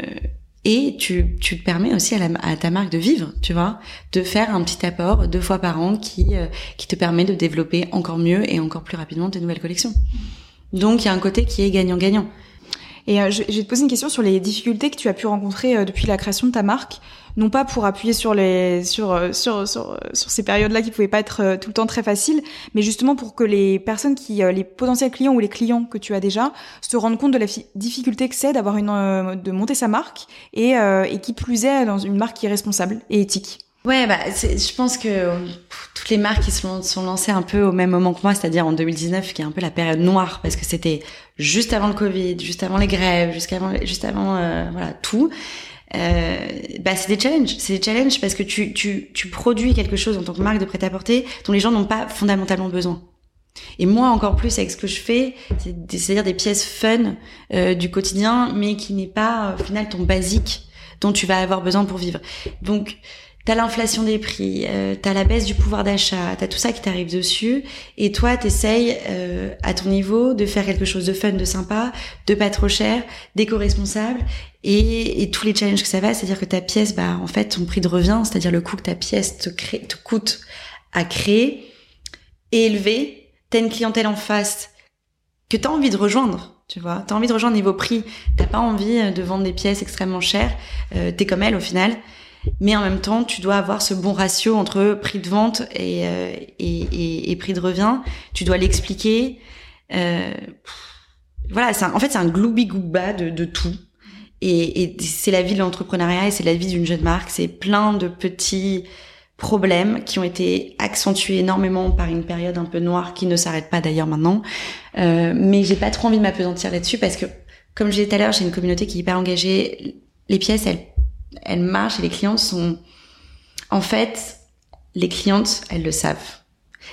et tu, tu permets aussi à, la, à, ta marque de vivre, tu vois, de faire un petit apport deux fois par an qui, euh, qui te permet de développer encore mieux et encore plus rapidement tes nouvelles collections. Donc il y a un côté qui est gagnant-gagnant. Et euh, je, je, vais te poser une question sur les difficultés que tu as pu rencontrer euh, depuis la création de ta marque, non pas pour appuyer sur les sur euh, sur sur, sur ces périodes-là qui pouvaient pas être tout le temps très faciles, mais justement pour que les personnes qui les potentiels clients ou les clients que tu as déjà se rendent compte de la difficulté que c'est d'avoir une de monter sa marque et et qui plus est dans une marque qui est responsable et éthique. Ouais, bah, je pense que toutes les marques qui sont, sont lancées un peu au même moment que moi, c'est-à-dire en 2019, qui est un peu la période noire, parce que c'était juste avant le Covid, juste avant les grèves, juste avant, juste avant euh, voilà tout. Euh, bah c'est des challenges, c'est des challenges parce que tu, tu, tu produis quelque chose en tant que marque de prêt-à-porter dont les gens n'ont pas fondamentalement besoin. Et moi encore plus avec ce que je fais, c'est-à-dire des pièces fun euh, du quotidien, mais qui n'est pas au final ton basique dont tu vas avoir besoin pour vivre. Donc T'as l'inflation des prix, euh, t'as la baisse du pouvoir d'achat, t'as tout ça qui t'arrive dessus, et toi t'essayes euh, à ton niveau de faire quelque chose de fun, de sympa, de pas trop cher, d'éco-responsable, et, et, tous les challenges que ça va, c'est-à-dire que ta pièce, bah en fait ton prix de revient, c'est-à-dire le coût que ta pièce te, coûte à créer, est élevé, t'as une clientèle en face que t'as envie de rejoindre, tu vois, t'as envie de rejoindre niveau prix, t'as pas envie de vendre des pièces extrêmement chères, euh, t'es comme elle au final mais en même temps, tu dois avoir ce bon ratio entre prix de vente et, euh, et, et, et prix de revient. Tu dois l'expliquer. Euh, voilà, c'est en fait, c'est un gloubi-gouba de, de tout. Et, et c'est la vie de l'entrepreneuriat et c'est la vie d'une jeune marque. C'est plein de petits problèmes qui ont été accentués énormément par une période un peu noire qui ne s'arrête pas d'ailleurs maintenant. Euh, mais j'ai pas trop envie de m'apesantir là-dessus parce que, comme je disais tout à l'heure, j'ai une communauté qui est hyper engagée. Les pièces, elles elle marche et les clientes sont, en fait, les clientes, elles le savent.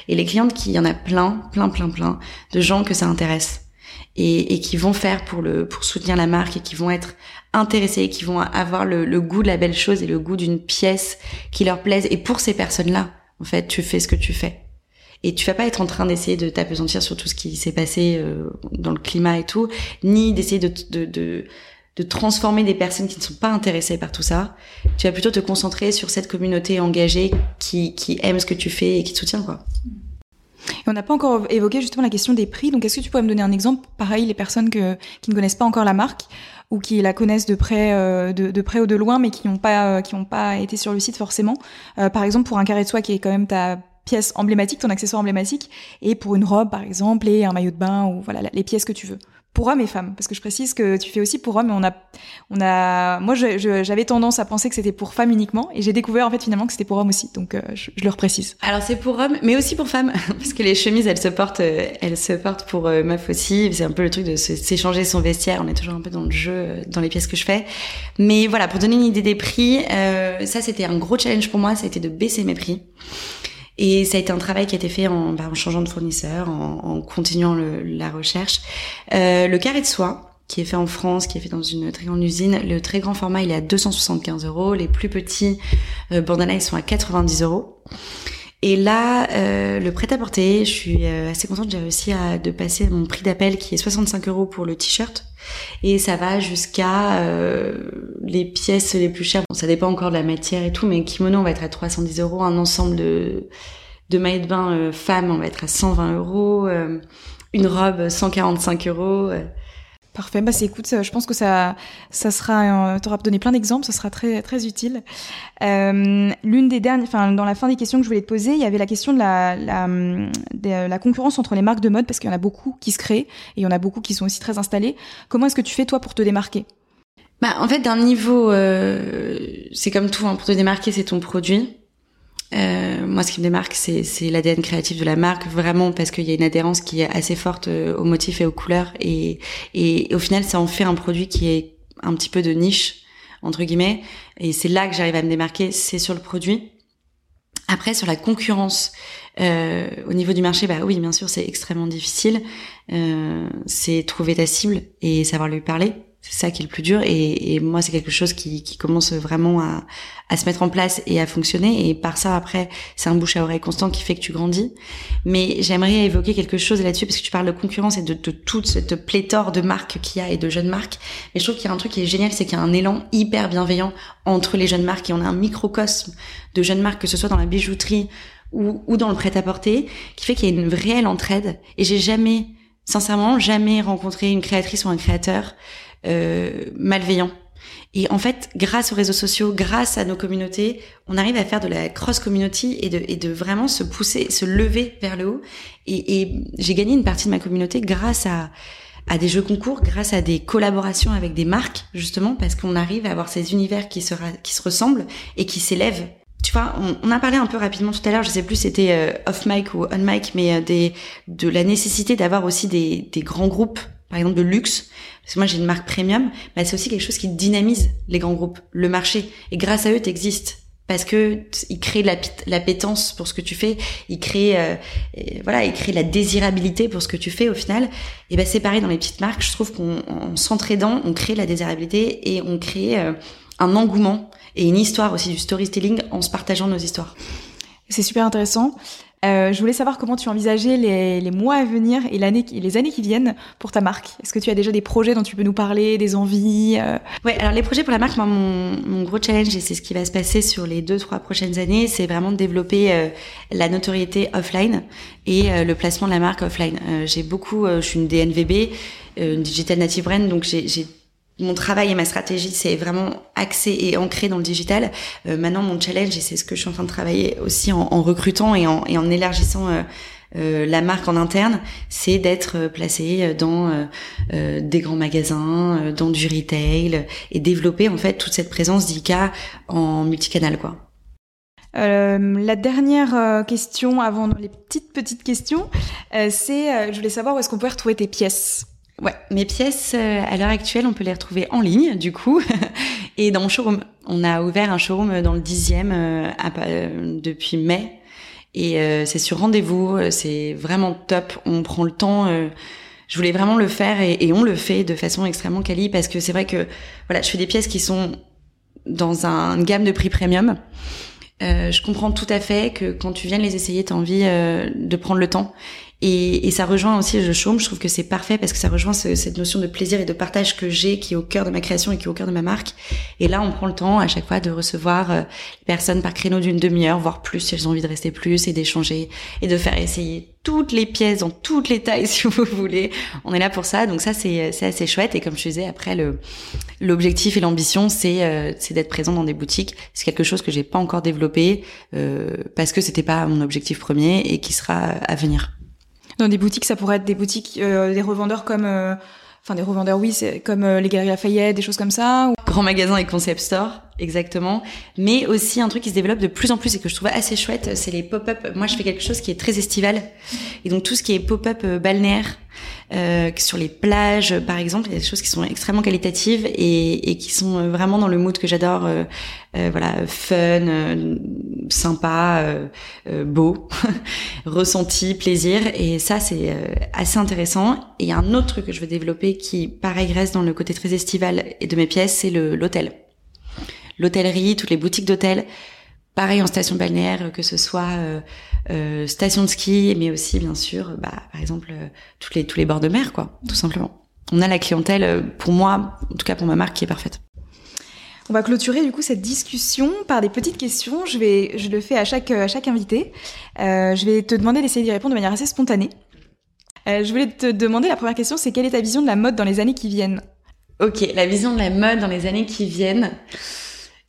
Et les clientes qui, y en a plein, plein, plein, plein de gens que ça intéresse et, et qui vont faire pour le, pour soutenir la marque et qui vont être intéressés, qui vont avoir le, le goût de la belle chose et le goût d'une pièce qui leur plaise. Et pour ces personnes-là, en fait, tu fais ce que tu fais. Et tu vas pas être en train d'essayer de t'apesantir sur tout ce qui s'est passé euh, dans le climat et tout, ni d'essayer de, de, de de transformer des personnes qui ne sont pas intéressées par tout ça. Tu vas plutôt te concentrer sur cette communauté engagée qui, aime ce que tu fais et qui te soutient, quoi. on n'a pas encore évoqué justement la question des prix. Donc, est-ce que tu pourrais me donner un exemple? Pareil, les personnes qui ne connaissent pas encore la marque ou qui la connaissent de près, euh, de, près ou de loin, mais qui n'ont pas, euh, pas été sur le site forcément. Euh, par exemple, pour un carré de soie qui est quand même ta pièce emblématique, ton accessoire emblématique, et pour une robe par exemple, et un maillot de bain ou voilà les pièces que tu veux pour hommes et femmes. Parce que je précise que tu fais aussi pour hommes et on a on a moi j'avais tendance à penser que c'était pour femmes uniquement et j'ai découvert en fait finalement que c'était pour hommes aussi. Donc euh, je, je, le reprécise. Alors c'est pour hommes mais aussi pour femmes. Parce que les chemises elles se portent euh, elles se portent pour euh, meuf aussi. C'est un peu le truc de s'échanger son vestiaire. On est toujours un peu dans le jeu dans les pièces que je fais. Mais voilà pour donner une idée des prix ça c'était un gros challenge pour moi. Ça a été de baisser mes prix et ça a été un travail qui a été fait en, bah, en changeant de fournisseur, en, en continuant le, la recherche. Euh, le carré de soie, qui est fait en France, qui est fait dans une très grande usine, le très grand format, il est à 275 euros. Les plus petits euh, bandanas, ils sont à 90 euros. Et là, euh, le prêt-à-porter, je suis euh, assez contente, j'ai réussi à de passer mon prix d'appel qui est 65 euros pour le t-shirt. Et ça va jusqu'à euh, les pièces les plus chères. Bon, ça dépend encore de la matière et tout, mais kimono, on va être à 310 euros. Un ensemble de, de de bain euh, femmes, on va être à 120 euros. Euh, une robe, 145 euros. Parfait. Bah, c'est écoute, je pense que ça, ça sera, euh, t'auras donné plein d'exemples, ça sera très, très utile. Euh, l'une des dernières, dans la fin des questions que je voulais te poser, il y avait la question de la, la, de la concurrence entre les marques de mode, parce qu'il y en a beaucoup qui se créent et il y en a beaucoup qui sont aussi très installées. Comment est-ce que tu fais toi pour te démarquer? Bah, en fait, d'un niveau, euh, c'est comme tout, hein, pour te démarquer, c'est ton produit. Euh, moi, ce qui me démarque, c'est, l'ADN créatif de la marque, vraiment parce qu'il y a une adhérence qui est assez forte euh, aux motifs et aux couleurs, et, et, au final, ça en fait un produit qui est un petit peu de niche entre guillemets, et c'est là que j'arrive à me démarquer, c'est sur le produit. Après, sur la concurrence euh, au niveau du marché, bah oui, bien sûr, c'est extrêmement difficile. Euh, c'est trouver ta cible et savoir lui parler. C'est ça qui est le plus dur. Et, et moi, c'est quelque chose qui, qui, commence vraiment à, à, se mettre en place et à fonctionner. Et par ça, après, c'est un bouche à oreille constant qui fait que tu grandis. Mais j'aimerais évoquer quelque chose là-dessus parce que tu parles de concurrence et de, de toute cette pléthore de marques qu'il y a et de jeunes marques. Mais je trouve qu'il y a un truc qui est génial, c'est qu'il y a un élan hyper bienveillant entre les jeunes marques et on a un microcosme de jeunes marques, que ce soit dans la bijouterie ou, ou dans le prêt-à-porter, qui fait qu'il y a une réelle entraide. Et j'ai jamais, sincèrement, jamais rencontré une créatrice ou un créateur euh, malveillant. Et en fait, grâce aux réseaux sociaux, grâce à nos communautés, on arrive à faire de la cross community et de, et de vraiment se pousser, se lever vers le haut. Et, et j'ai gagné une partie de ma communauté grâce à, à des jeux concours, grâce à des collaborations avec des marques, justement, parce qu'on arrive à avoir ces univers qui se, qui se ressemblent et qui s'élèvent. Tu vois, on, on, a parlé un peu rapidement tout à l'heure, je sais plus c'était euh, off mic ou on mic, mais euh, des, de la nécessité d'avoir aussi des, des grands groupes par exemple de luxe, parce que moi j'ai une marque premium, bah, c'est aussi quelque chose qui dynamise les grands groupes, le marché. Et grâce à eux, tu existes. Parce que ils créent la, la pétence pour ce que tu fais, ils créent euh, voilà, ils créent la désirabilité pour ce que tu fais au final. Et ben c'est pareil dans les petites marques. Je trouve qu'en s'entraidant, on crée la désirabilité et on crée euh, un engouement et une histoire aussi du storytelling en se partageant nos histoires. C'est super intéressant. Euh, je voulais savoir comment tu envisageais les, les mois à venir et, l'année, les années qui viennent pour ta marque. Est-ce que tu as déjà des projets dont tu peux nous parler, des envies euh... Ouais, alors les projets pour la marque, moi, mon, mon gros challenge, et c'est ce qui va se passer sur les deux, trois prochaines années, c'est vraiment de développer euh, la notoriété offline et euh, le placement de la marque offline. Euh, j'ai beaucoup, je suis une DNVB, une Digital Native Brand, donc j'ai mon travail et ma stratégie, c'est vraiment axé et ancré dans le digital. Euh, maintenant, mon challenge, et c'est ce que je suis en train de travailler aussi en, en recrutant et en, et en élargissant euh, euh, la marque en interne, c'est d'être placé dans euh, des grands magasins, dans du retail et développer en fait toute cette présence d'ICA en multicanal, quoi. Euh, la dernière question avant les petites petites questions, c'est je voulais savoir où est-ce qu'on peut retrouver tes pièces? Ouais, mes pièces euh, à l'heure actuelle, on peut les retrouver en ligne du coup et dans mon showroom. On a ouvert un showroom dans le dixième euh, euh, depuis mai et c'est sur rendez-vous. C'est vraiment top. On prend le temps. je voulais vraiment le faire et, on le fait de façon extrêmement quali parce que c'est vrai que voilà, je fais des pièces qui sont dans un, une gamme de prix premium. Euh, je comprends tout à fait que quand tu viens les essayer, tu as envie euh, de prendre le temps. Et, et, ça rejoint aussi Je chôme. Je trouve que c'est parfait parce que ça rejoint ce, cette notion de plaisir et de partage que j'ai, qui est au cœur de ma création et qui est au cœur de ma marque. Et là, on prend le temps à chaque fois de recevoir euh, les personnes par créneau d'une demi-heure, voire plus si elles ont envie de rester plus et d'échanger et de faire essayer toutes les pièces dans toutes les tailles si vous voulez. On est là pour ça. Donc ça, c'est assez chouette. Et comme je disais, après, l'objectif et l'ambition, c'est euh, d'être présent dans des boutiques. C'est quelque chose que j'ai pas encore développé euh, parce que c'était pas mon objectif premier et qui sera à venir. Dans des boutiques, ça pourrait être des boutiques, euh, des revendeurs comme, euh, enfin des revendeurs, oui, c'est comme euh, les Galeries Lafayette, des choses comme ça. Ou... Grand magasin et concept store, exactement. Mais aussi un truc qui se développe de plus en plus et que je trouve assez chouette, c'est les pop-up. Moi, je fais quelque chose qui est très estival et donc tout ce qui est pop-up balnéaire. Euh, sur les plages, par exemple, il y a des choses qui sont extrêmement qualitatives et, et qui sont vraiment dans le mood que j'adore. Euh, euh, voilà, fun, sympa, beau, ressenti, plaisir. Et ça, c'est assez intéressant. Et un autre truc que je veux développer qui, pareil, reste dans le côté très estival et de mes pièces, c'est l'hôtel. L'hôtellerie, toutes les boutiques d'hôtel pareil en station balnéaire, que ce soit euh, euh, station de ski, mais aussi bien sûr, bah, par exemple, euh, tous les tous les bords de mer, quoi, tout simplement. On a la clientèle, euh, pour moi, en tout cas pour ma marque, qui est parfaite. On va clôturer du coup cette discussion par des petites questions. Je vais, je le fais à chaque à chaque invité. Euh, je vais te demander d'essayer d'y répondre de manière assez spontanée. Euh, je voulais te demander, la première question, c'est quelle est ta vision de la mode dans les années qui viennent? Ok, la vision de la mode dans les années qui viennent.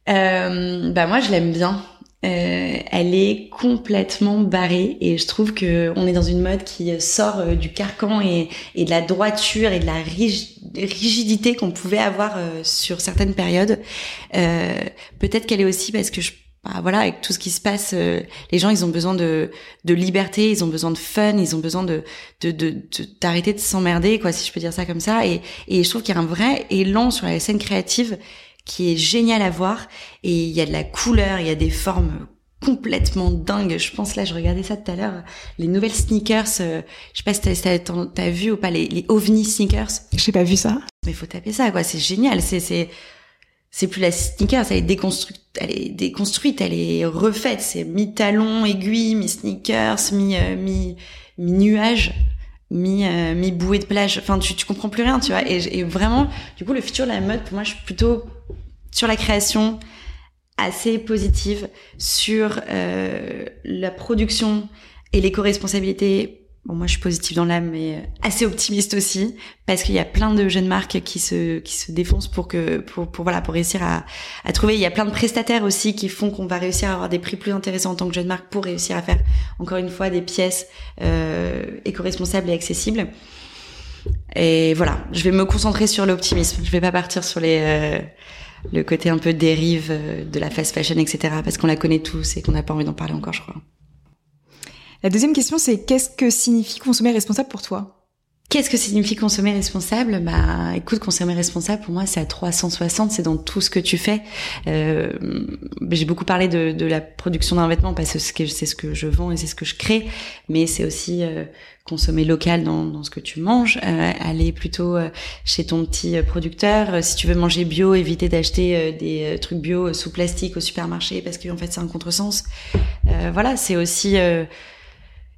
Euh, bah moi, je l'aime bien. Euh, elle est complètement barrée et je trouve que on est dans une mode qui sort euh, du carcan et, de la droiture et de la rigidité qu'on pouvait avoir euh, sur certaines périodes. Euh, peut-être qu'elle est aussi parce que je bah voilà, avec tout ce qui se passe, les gens ils ont besoin de, liberté, ils ont besoin de fun, ils ont besoin de d'arrêter de, de s'emmerder quoi, si je peux dire ça comme ça. Et je trouve qu'il y a un vrai élan sur la scène créative qui est génial à voir et il y a de la couleur, il y a des formes complètement dingues. Je pense là, je regardais ça tout à l'heure, les nouvelles sneakers. Euh, je sais pas si t'as as, vu ou pas les, les ovni sneakers. J'ai pas vu ça. Mais faut taper ça quoi, c'est génial. C'est c'est c'est plus la sneakers, elle est déconstruite, elle est déconstruite, elle est refaite. C'est mi talon aiguille, mi sneakers, mi euh, mi mi nuage mi euh, mi bouée de plage enfin tu tu comprends plus rien tu vois et, et, vraiment du coup le futur de la mode pour moi je suis plutôt sur la création assez positive, sur euh, la production et l'éco-responsabilité. Bon, moi, je suis positive dans l'âme, mais assez optimiste aussi, parce qu'il y a plein de jeunes marques qui se qui se défoncent pour que pour, pour voilà pour réussir à, à trouver. Il y a plein de prestataires aussi qui font qu'on va réussir à avoir des prix plus intéressants en tant que jeune marque pour réussir à faire encore une fois des pièces euh, éco-responsables et accessibles. Et voilà, je vais me concentrer sur l'optimisme. Je vais pas partir sur les euh, le côté un peu dérive euh, de la fast fashion, etc. Parce qu'on la connaît tous et qu'on n'a pas envie d'en parler encore, je crois. La deuxième question, c'est qu'est-ce que signifie consommer responsable pour toi? Qu'est-ce que signifie consommer responsable? Bah, écoute, consommer responsable pour moi, c'est à 360, c'est dans tout ce que tu fais. Euh, j'ai beaucoup parlé de, de la production d'un vêtement parce que c'est ce que je vends et c'est ce que je crée, mais c'est aussi euh, consommer local dans, dans, ce que tu manges, euh, aller plutôt euh, chez ton petit euh, producteur. Si tu veux manger bio, éviter d'acheter des trucs bio sous plastique au supermarché parce qu'en fait c'est un contresens. voilà, c'est aussi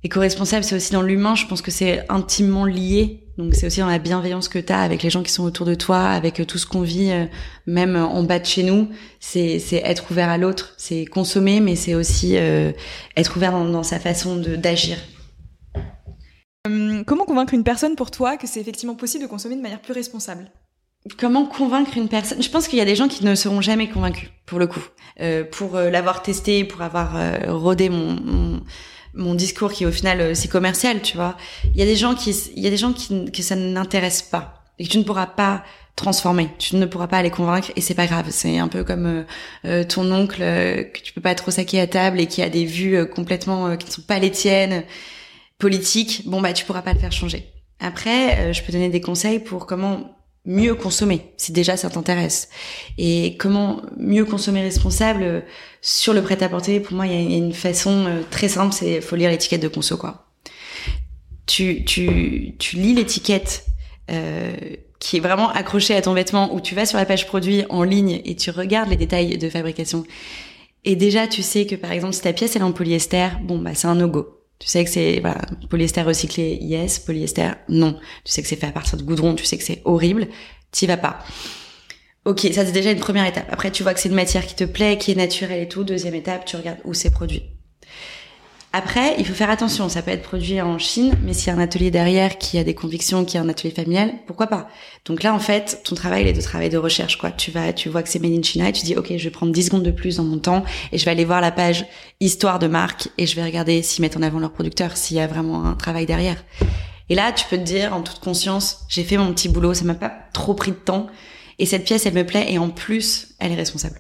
éco-responsable, c'est aussi dans l'humain. Je pense que c'est intimement lié. Donc c'est aussi dans la bienveillance que tu as avec les gens qui sont autour de toi, avec tout ce qu'on vit, euh, même en bas de chez nous. C'est être ouvert à l'autre, c'est consommer, mais c'est aussi euh, être ouvert dans, dans sa façon d'agir. Comment convaincre une personne pour toi que c'est effectivement possible de consommer de manière plus responsable? Comment convaincre une personne? Je pense qu'il y a des gens qui ne seront jamais convaincus, pour le coup. Euh, pour l'avoir testé, pour avoir rodé mon, mon mon discours qui au final euh, c'est commercial, tu vois. Il y a des gens qui il y a des gens qui que ça n'intéresse pas et que tu ne pourras pas transformer. Tu ne pourras pas les convaincre et c'est pas grave. C'est un peu comme euh, euh, ton oncle que tu peux pas trop saquer à table et qui a des vues complètement qui ne sont pas les tiennes politiques. Bon bah tu pourras pas le faire changer. Après, je peux donner des conseils pour comment mieux consommer si déjà ça t'intéresse. Et comment mieux consommer responsable euh, sur le prêt-à-porter pour moi il y a une façon euh, très simple c'est faut lire l'étiquette de conso quoi. Tu tu tu lis l'étiquette euh, qui est vraiment accrochée à ton vêtement ou tu vas sur la page produit en ligne et tu regardes les détails de fabrication. Et déjà tu sais que par exemple si ta pièce elle est en polyester bon bah c'est un no go tu sais que c'est polyester recyclé, yes, polyester, non. Tu sais que c'est fait à partir de goudron, tu sais que c'est horrible, t'y vas pas. Ok, ça c'est déjà une première étape. Après, tu vois que c'est une matière qui te plaît, qui est naturelle et tout. Deuxième étape, tu regardes où c'est produit. Après, il faut faire attention, ça peut être produit en Chine, mais s'il y a un atelier derrière qui a des convictions, qui a un atelier familial, pourquoi pas? Donc là, en fait, ton travail, il est de travail de recherche, quoi. Tu vas, tu vois que c'est made in China et tu dis, ok, je vais prendre 10 secondes de plus dans mon temps et je vais aller voir la page histoire de marque et je vais regarder s'ils mettent en avant leur producteur, s'il y a vraiment un travail derrière. Et là, tu peux te dire, en toute conscience, j'ai fait mon petit boulot, ça m'a pas trop pris de temps et cette pièce, elle me plaît et en plus, elle est responsable.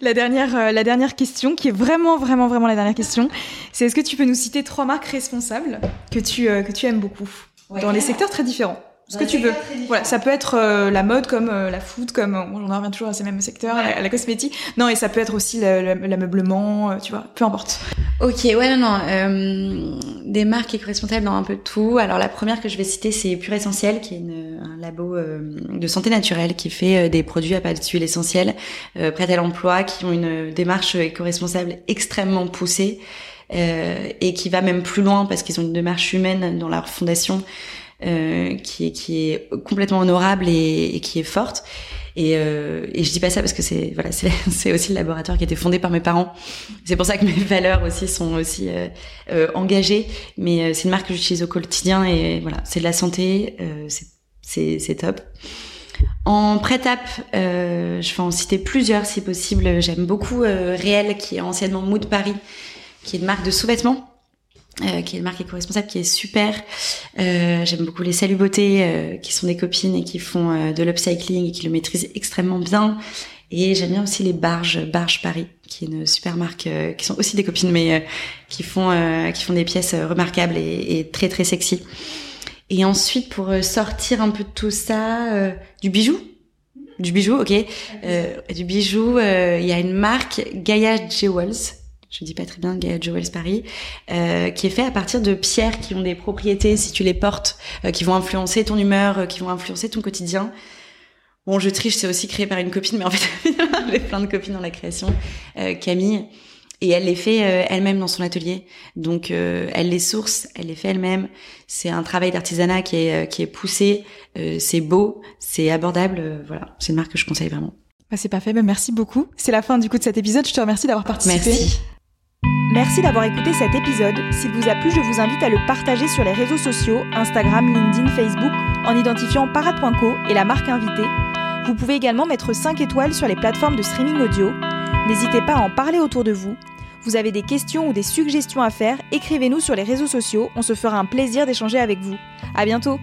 La dernière, euh, la dernière question, qui est vraiment, vraiment, vraiment la dernière question, c'est est-ce que tu peux nous citer trois marques responsables que tu, euh, que tu aimes beaucoup dans les secteurs très différents? Ce que tu veux. Voilà, ça peut être euh, la mode comme la food, comme on en revient toujours à ces mêmes secteurs, la, cosmétique. Non, et ça peut être aussi l'ameublement, tu vois, peu importe. Ok, ouais, non, non. Euh, des marques correspondent dans un peu tout. Alors la première que je vais citer, c'est Pure Essentiel, qui est une, un labo euh, de santé naturelle qui fait euh, des produits à base d'huile essentielle, euh, prêts à l'emploi, qui ont une démarche éco-responsable extrêmement poussée et qui va même plus loin parce qu'ils ont une démarche humaine dans leur fondation qui est qui est complètement honorable et, et qui est forte. Et, euh, et je dis pas ça parce que c'est voilà, c'est aussi le laboratoire qui a été fondé par mes parents. C'est pour ça que mes valeurs aussi sont aussi euh, euh engagées. Mais euh, c'est une marque que j'utilise au quotidien et voilà, c'est de la santé, euh, c'est top. En prêt-à, euh, je vais en citer plusieurs si possible. J'aime beaucoup euh, Réel, qui est anciennement Mood Paris, qui est une marque de sous-vêtements. Euh, qui est une marque éco-responsable qui est super. Euh, J'aime beaucoup les Salut Beauté, euh, qui sont des copines et qui font euh, de l'upcycling et qui le maîtrisent extrêmement bien. Et j'aime bien aussi les Barges, Barge Paris, qui est une super marque, qui sont aussi des copines, mais qui font qui font des pièces remarquables et, et, très très sexy. Et ensuite, pour sortir un peu de tout ça, du bijou, du bijou, ok, du bijou, il y a une marque Gaia Jewels je dis pas très bien, Gaia Jewels Paris, euh, qui est fait à partir de pierres qui ont des propriétés, si tu les portes, euh, qui vont influencer ton humeur, euh, qui vont influencer ton quotidien. Bon, je triche, c'est aussi créé par une copine, mais en fait, j'ai plein de copines dans la création. Camille, et elle les fait elle-même dans son atelier. Donc, elle les source, elle les fait elle-même. C'est un travail d'artisanat qui est qui est poussé. c'est beau, c'est abordable. voilà, c'est une marque que je conseille vraiment. Bah, c'est parfait. Bah, merci beaucoup. C'est la fin du coup de cet épisode. Je te remercie d'avoir participé. Merci. Merci d'avoir écouté cet épisode. S'il vous a plu, je vous invite à le partager sur les réseaux sociaux, Instagram, LinkedIn, Facebook, en identifiant parade.co et la marque invitée. Vous pouvez également mettre 5 étoiles sur les plateformes de streaming audio. N'hésitez pas à en parler autour de vous. Vous avez des questions ou des suggestions à faire, écrivez-nous sur les réseaux sociaux, on se fera un plaisir d'échanger avec vous. À bientôt!